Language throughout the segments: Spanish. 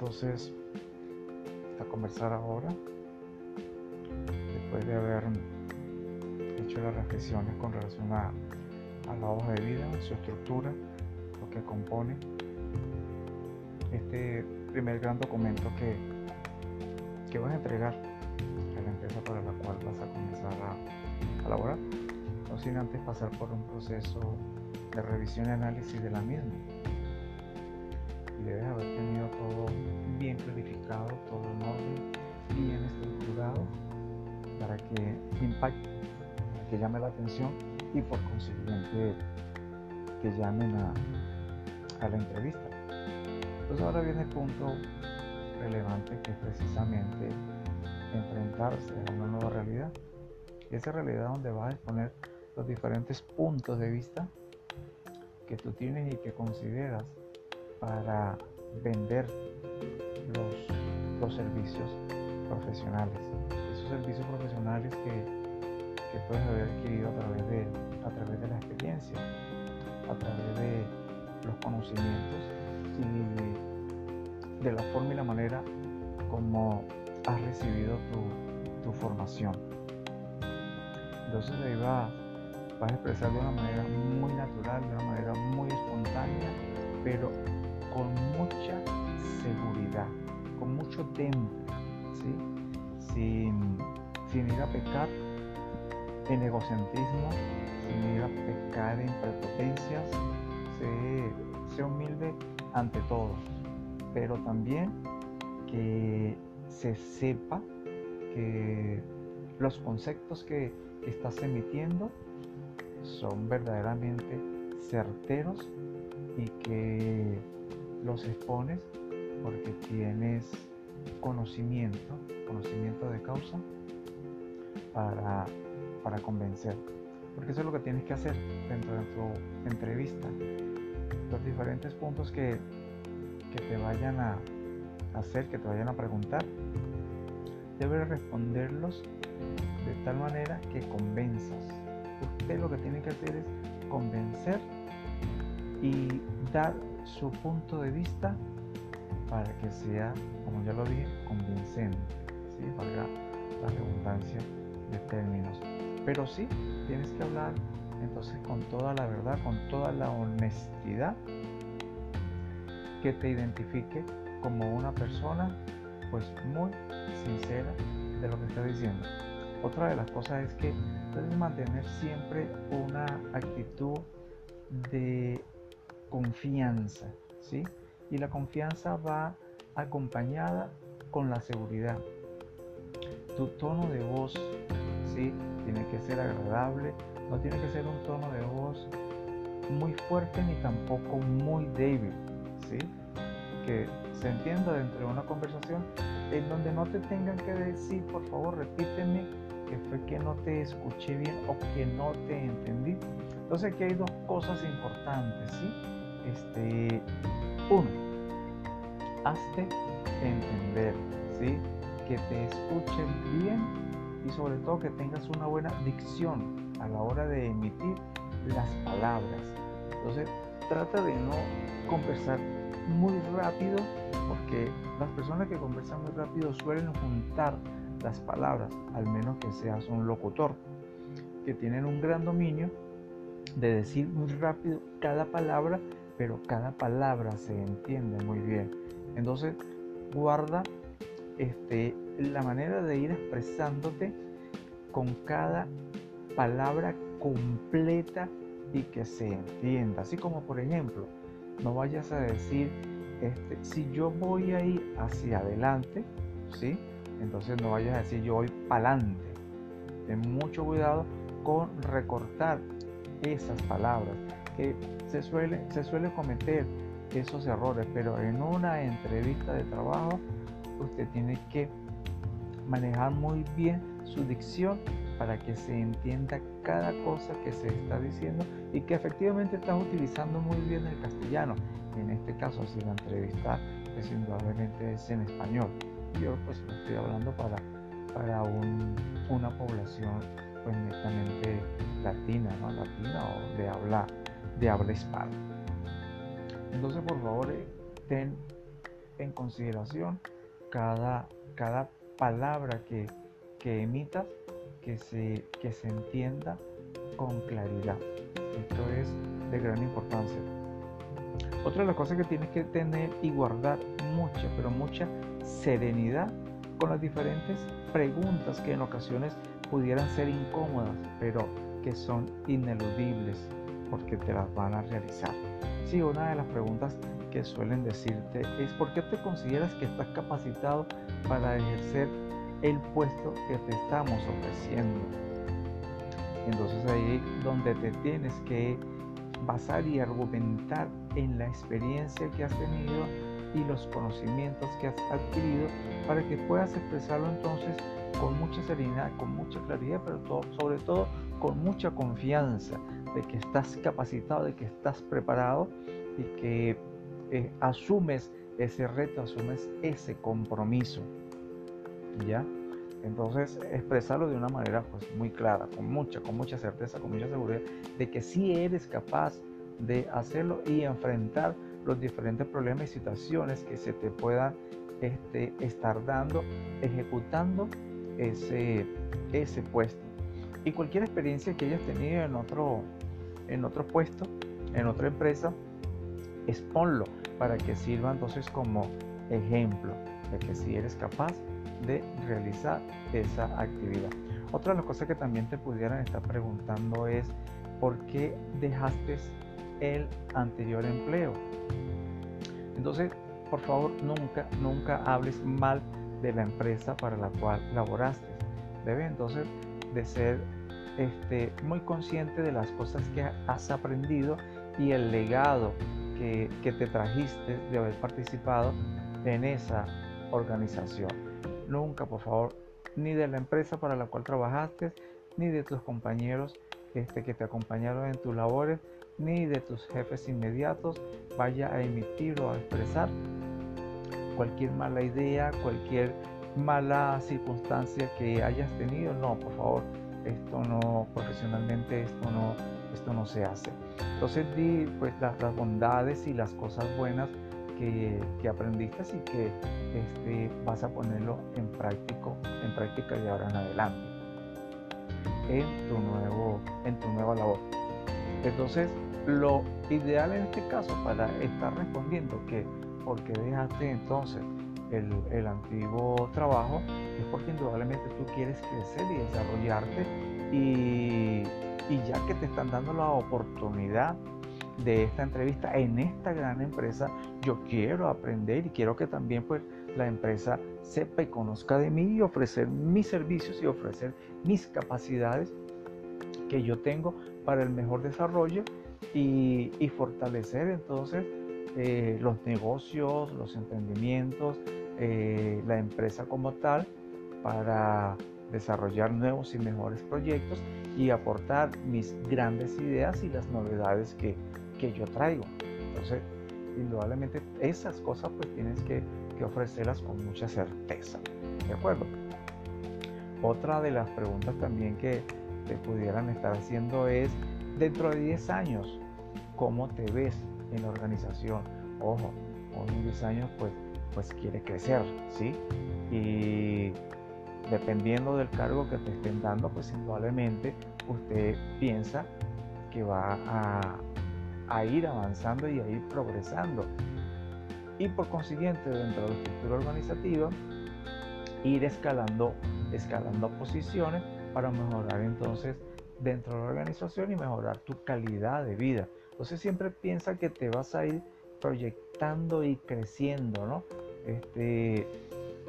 entonces a conversar ahora, después de haber hecho las reflexiones con relación a, la hoja de vida, su estructura, lo que compone. Este primer gran documento que, que vas a entregar a la empresa para la cual vas a comenzar a, a laborar, no sin antes pasar por un proceso de revisión y análisis de la misma. Y debes haber tenido todo bien clarificado, todo en orden, bien estructurado para que impacte, que llame la atención y por consiguiente que llamen a, a la entrevista. Entonces ahora viene el punto relevante que es precisamente enfrentarse a una nueva realidad. Esa realidad donde vas a exponer los diferentes puntos de vista que tú tienes y que consideras para vender los, servicios profesionales. Esos servicios profesionales que, puedes haber adquirido a través, de, a través de la experiencia, a través de los conocimientos y de la forma y la manera como has recibido tu, formación. Entonces ahí va, vas a expresar de una manera muy natural, de una manera muy espontánea, pero con mucha seguridad, con mucho temple, sin, ir a pecar en egocentrismo, sin ir a pecar en prepotencias, sé, humilde ante todos, pero también que se sepa que los conceptos que estás emitiendo son verdaderamente certeros y que los expones porque tienes conocimiento, conocimiento de causa para, para convencer. Porque eso es lo que tienes que hacer dentro de tu entrevista. Los diferentes puntos que, que te vayan a hacer, que te vayan a preguntar, debes responderlos de tal manera que convenzas. Usted lo que tiene que hacer es convencer y dar su punto de vista para que sea, como ya lo dije, convincente, ¿sí? valga la redundancia de términos. Pero sí, tienes que hablar entonces con toda la verdad, con toda la honestidad que te identifique como una persona pues muy sincera de lo que está diciendo. Otra de las cosas es que debes mantener siempre una actitud de confianza, ¿sí? Y la confianza va acompañada con la seguridad. Tu tono de voz, ¿sí? Tiene que ser agradable, no tiene que ser un tono de voz muy fuerte ni tampoco muy débil, ¿sí? Que se entienda dentro de una conversación en donde no te tengan que decir, por favor, repíteme que fue que no te escuché bien o que no te entendí. Entonces aquí hay dos cosas importantes, ¿sí? este, uno, hazte entender, ¿sí? que te escuchen bien y sobre todo que tengas una buena dicción a la hora de emitir las palabras. Entonces, trata de no conversar muy rápido porque las personas que conversan muy rápido suelen juntar las palabras, al menos que seas un locutor, que tienen un gran dominio de decir muy rápido cada palabra pero cada palabra se entiende muy bien. Entonces, guarda este, la manera de ir expresándote con cada palabra completa y que se entienda. Así como, por ejemplo, no vayas a decir, este, si yo voy a ir hacia adelante, ¿sí? Entonces no vayas a decir yo voy para adelante. Ten mucho cuidado con recortar esas palabras se suele, se suele cometer esos errores, pero en una entrevista de trabajo usted tiene que manejar muy bien su dicción para que se entienda cada cosa que se está diciendo y que efectivamente estás utilizando muy bien el castellano. En este caso, si la entrevista es indudablemente es en español. Yo pues estoy hablando para, para una población pues netamente latina, ¿no? Latina o de hablar de habla hispana. Entonces, por favor, eh, ten en consideración cada, cada palabra que, que emitas, que se, que se entienda con claridad. Esto es de gran importancia. Otra de las cosas que tienes que tener y guardar mucha, pero mucha serenidad con las diferentes preguntas que en ocasiones pudieran ser incómodas, pero que son ineludibles porque te las van a realizar. Sí, una de las preguntas que suelen decirte es ¿por qué te consideras que estás capacitado para ejercer el puesto que te estamos ofreciendo? Entonces ahí donde te tienes que basar y argumentar en la experiencia que has tenido y los conocimientos que has adquirido para que puedas expresarlo entonces con mucha serenidad, con mucha claridad, pero sobre todo con mucha confianza de que estás capacitado, de que estás preparado y que eh, asumes ese reto, asumes ese compromiso. ¿Ya? Entonces, expresarlo de una manera pues, muy clara, con mucha, con mucha certeza, con mucha seguridad, de que sí eres capaz de hacerlo y enfrentar los diferentes problemas y situaciones que se te puedan este, estar dando, ejecutando ese, ese puesto. Y cualquier experiencia que hayas tenido en otro, en otro puesto, en otra empresa, exponlo para que sirva entonces como ejemplo de que si eres capaz de realizar esa actividad. Otra de las cosas que también te pudieran estar preguntando es ¿por qué dejaste el anterior empleo? Entonces, por favor, nunca, nunca hables mal de la empresa para la cual laboraste. Debe entonces de ser este, muy consciente de las cosas que has aprendido y el legado que, que te trajiste de haber participado en esa organización. Nunca, por favor, ni de la empresa para la cual trabajaste, ni de tus compañeros este, que te acompañaron en tus labores, ni de tus jefes inmediatos, vaya a emitir o a expresar cualquier mala idea, cualquier mala circunstancia que hayas tenido. No, por favor, esto no, profesionalmente esto no, esto no se hace. Entonces di pues las, bondades y las cosas buenas que, que aprendiste y que este, vas a ponerlo en, práctico, en práctica de ahora en adelante en tu, nuevo, en tu nueva labor. Entonces, lo ideal en este caso para estar respondiendo que porque dejaste entonces el, antiguo trabajo es porque indudablemente tú quieres crecer y desarrollarte y, y ya que te están dando la oportunidad de esta entrevista en esta gran empresa, yo quiero aprender y quiero que también pues la empresa sepa y conozca de mí y ofrecer mis servicios y ofrecer mis capacidades que yo tengo para el mejor desarrollo y, fortalecer entonces eh, los negocios, los emprendimientos, eh, la empresa como tal para desarrollar nuevos y mejores proyectos y aportar mis grandes ideas y las novedades que, que yo traigo. Entonces, indudablemente esas cosas pues tienes que, ofrecerlas con mucha certeza. ¿De acuerdo? Otra de las preguntas también que te pudieran estar haciendo es, dentro de 10 años, ¿cómo te ves en la organización? Ojo, en 10 años pues, pues quiere crecer, ¿sí? Y dependiendo del cargo que te estén dando, pues indudablemente usted piensa que va a, ir avanzando y a ir progresando. Y por consiguiente, dentro de la estructura organizativa, ir escalando, escalando posiciones para mejorar entonces dentro de la organización y mejorar tu calidad de vida. Entonces siempre piensa que te vas a ir proyectando y creciendo, ¿no? Este,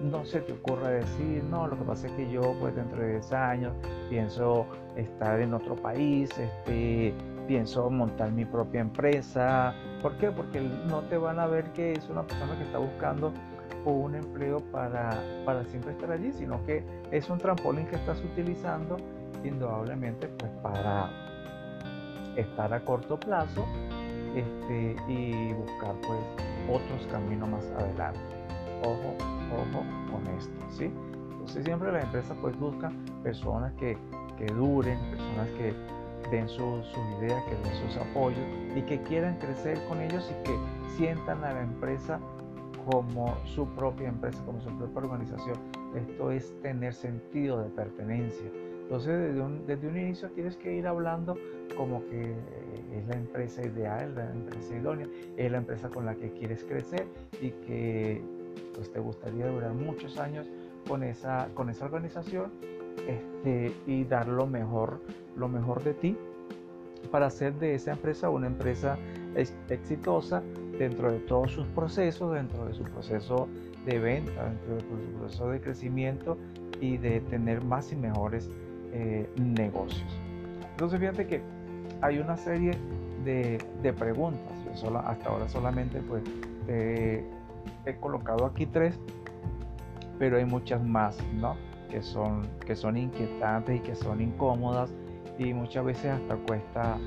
no se te ocurra decir, no, lo que pasa es que yo pues dentro de 10 años pienso estar en otro país, este, pienso montar mi propia empresa. ¿Por qué? Porque no te van a ver que es una persona que está buscando un empleo para, para siempre estar allí, sino que es un trampolín que estás utilizando indudablemente pues para estar a corto plazo este, y buscar pues otros caminos más adelante. Ojo, ojo con esto, ¿sí? Entonces siempre las empresas pues buscan personas que, que duren, personas que den sus ideas, que den sus apoyos y que quieran crecer con ellos y que sientan a la empresa como su propia empresa, como su propia organización. Esto es tener sentido de pertenencia. Entonces, desde un, desde un inicio tienes que ir hablando como que es la empresa ideal, la empresa idónea, es la empresa con la que quieres crecer y que pues, te gustaría durar muchos años con esa, con esa organización este, y dar lo mejor, lo mejor de ti para hacer de esa empresa una empresa exitosa dentro de todos sus procesos, dentro de su proceso de venta, dentro de su proceso de crecimiento y de tener más y mejores eh, negocios. Entonces fíjate que hay una serie de, preguntas. Yo hasta ahora solamente pues he colocado aquí tres, pero hay muchas más, ¿no? Que son, que son inquietantes y que son incómodas y muchas veces hasta cuesta,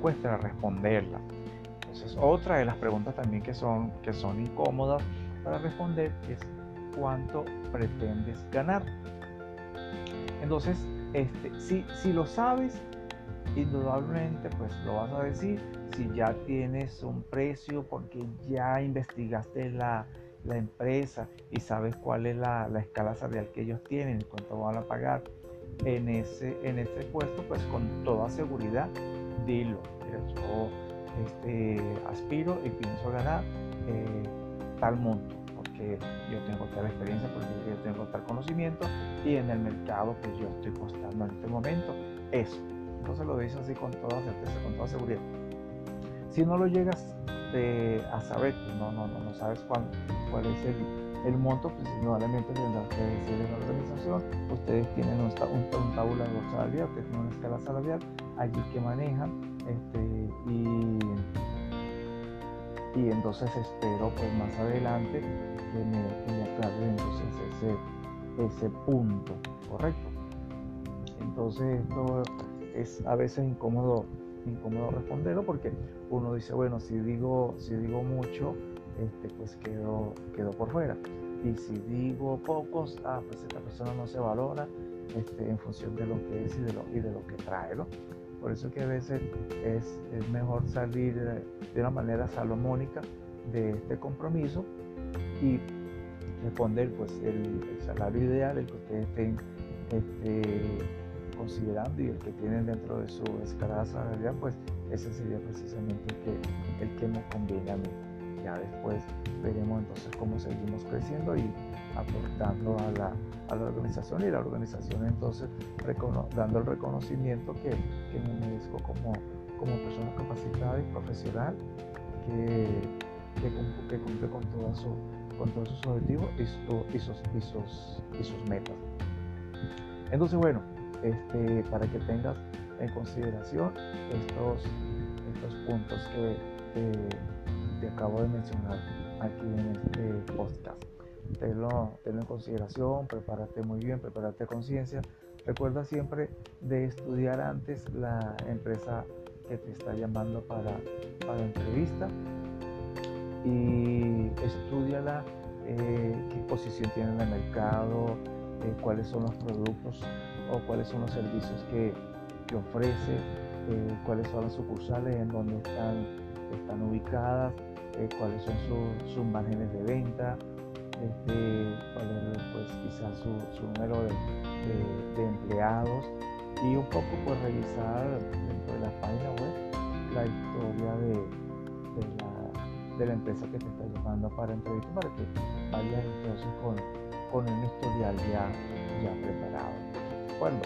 cuesta responderlas. Entonces, otra de las preguntas también que son, que son incómodas para responder es cuánto pretendes ganar. Entonces, este, si, si lo sabes, indudablemente pues lo vas a decir. Si ya tienes un precio porque ya investigaste la, la empresa y sabes cuál es la, la, escala salarial que ellos tienen cuánto van a pagar en ese, en ese puesto, pues con toda seguridad dilo. yo este, aspiro y pienso ganar eh, tal monto yo tengo tal experiencia, porque yo tengo tal conocimiento y en el mercado que yo estoy costando en este momento eso. Entonces lo dices así con toda certeza, con toda seguridad. Si no lo llegas eh, a saber, pues no, no, no, no sabes cuál, cuál es el, el monto, pues indudablemente tendrás que decirle a la organización, ustedes tienen un, un, un tabulador salarial, ustedes tienen una escala salarial allí que manejan este, y, y entonces espero pues más adelante entonces ese, ese punto, ¿correcto? Entonces esto es a veces incómodo, incómodo responderlo porque uno dice, bueno, si digo, si digo mucho, este, pues quedo, quedo por fuera. Y si digo pocos, ah, pues esta persona no se valora este, en función de lo que es y de lo, y de lo que trae. ¿no? Por eso que a veces es, es mejor salir de una manera salomónica de este compromiso y responder pues el, salario ideal, el que ustedes estén este, considerando y el que tienen dentro de su escala salarial, pues ese sería precisamente el que, el que me conviene a mí. Ya después veremos entonces cómo seguimos creciendo y aportando a la, a la organización y la organización entonces dando el reconocimiento que, que me merezco como, como persona capacitada y profesional que, que, cumple con, toda su, con todos sus objetivos y, sus, metas. Entonces, bueno, este, para que tengas en consideración estos, puntos que te, acabo de mencionar aquí en este podcast. Tenlo, tenlo en consideración, prepárate muy bien, prepárate a conciencia. Recuerda siempre de estudiar antes la empresa que te está llamando para, para entrevista y estudiala eh, qué posición tiene en el mercado, eh, cuáles son los productos o cuáles son los servicios que, que ofrece, eh, cuáles son las sucursales en donde están, están ubicadas, eh, cuáles son sus márgenes de venta, este, cuál es pues, quizás su, su número de, de, empleados y un poco pues revisar dentro de la página web la historia de, de, la, de la empresa que te está llamando para entrevista para que vayas entonces con, con un historial ya, ya preparado. ¿De acuerdo?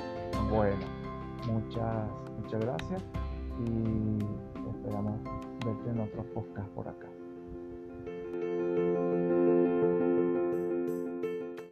Bueno, muchas, muchas gracias y esperamos verte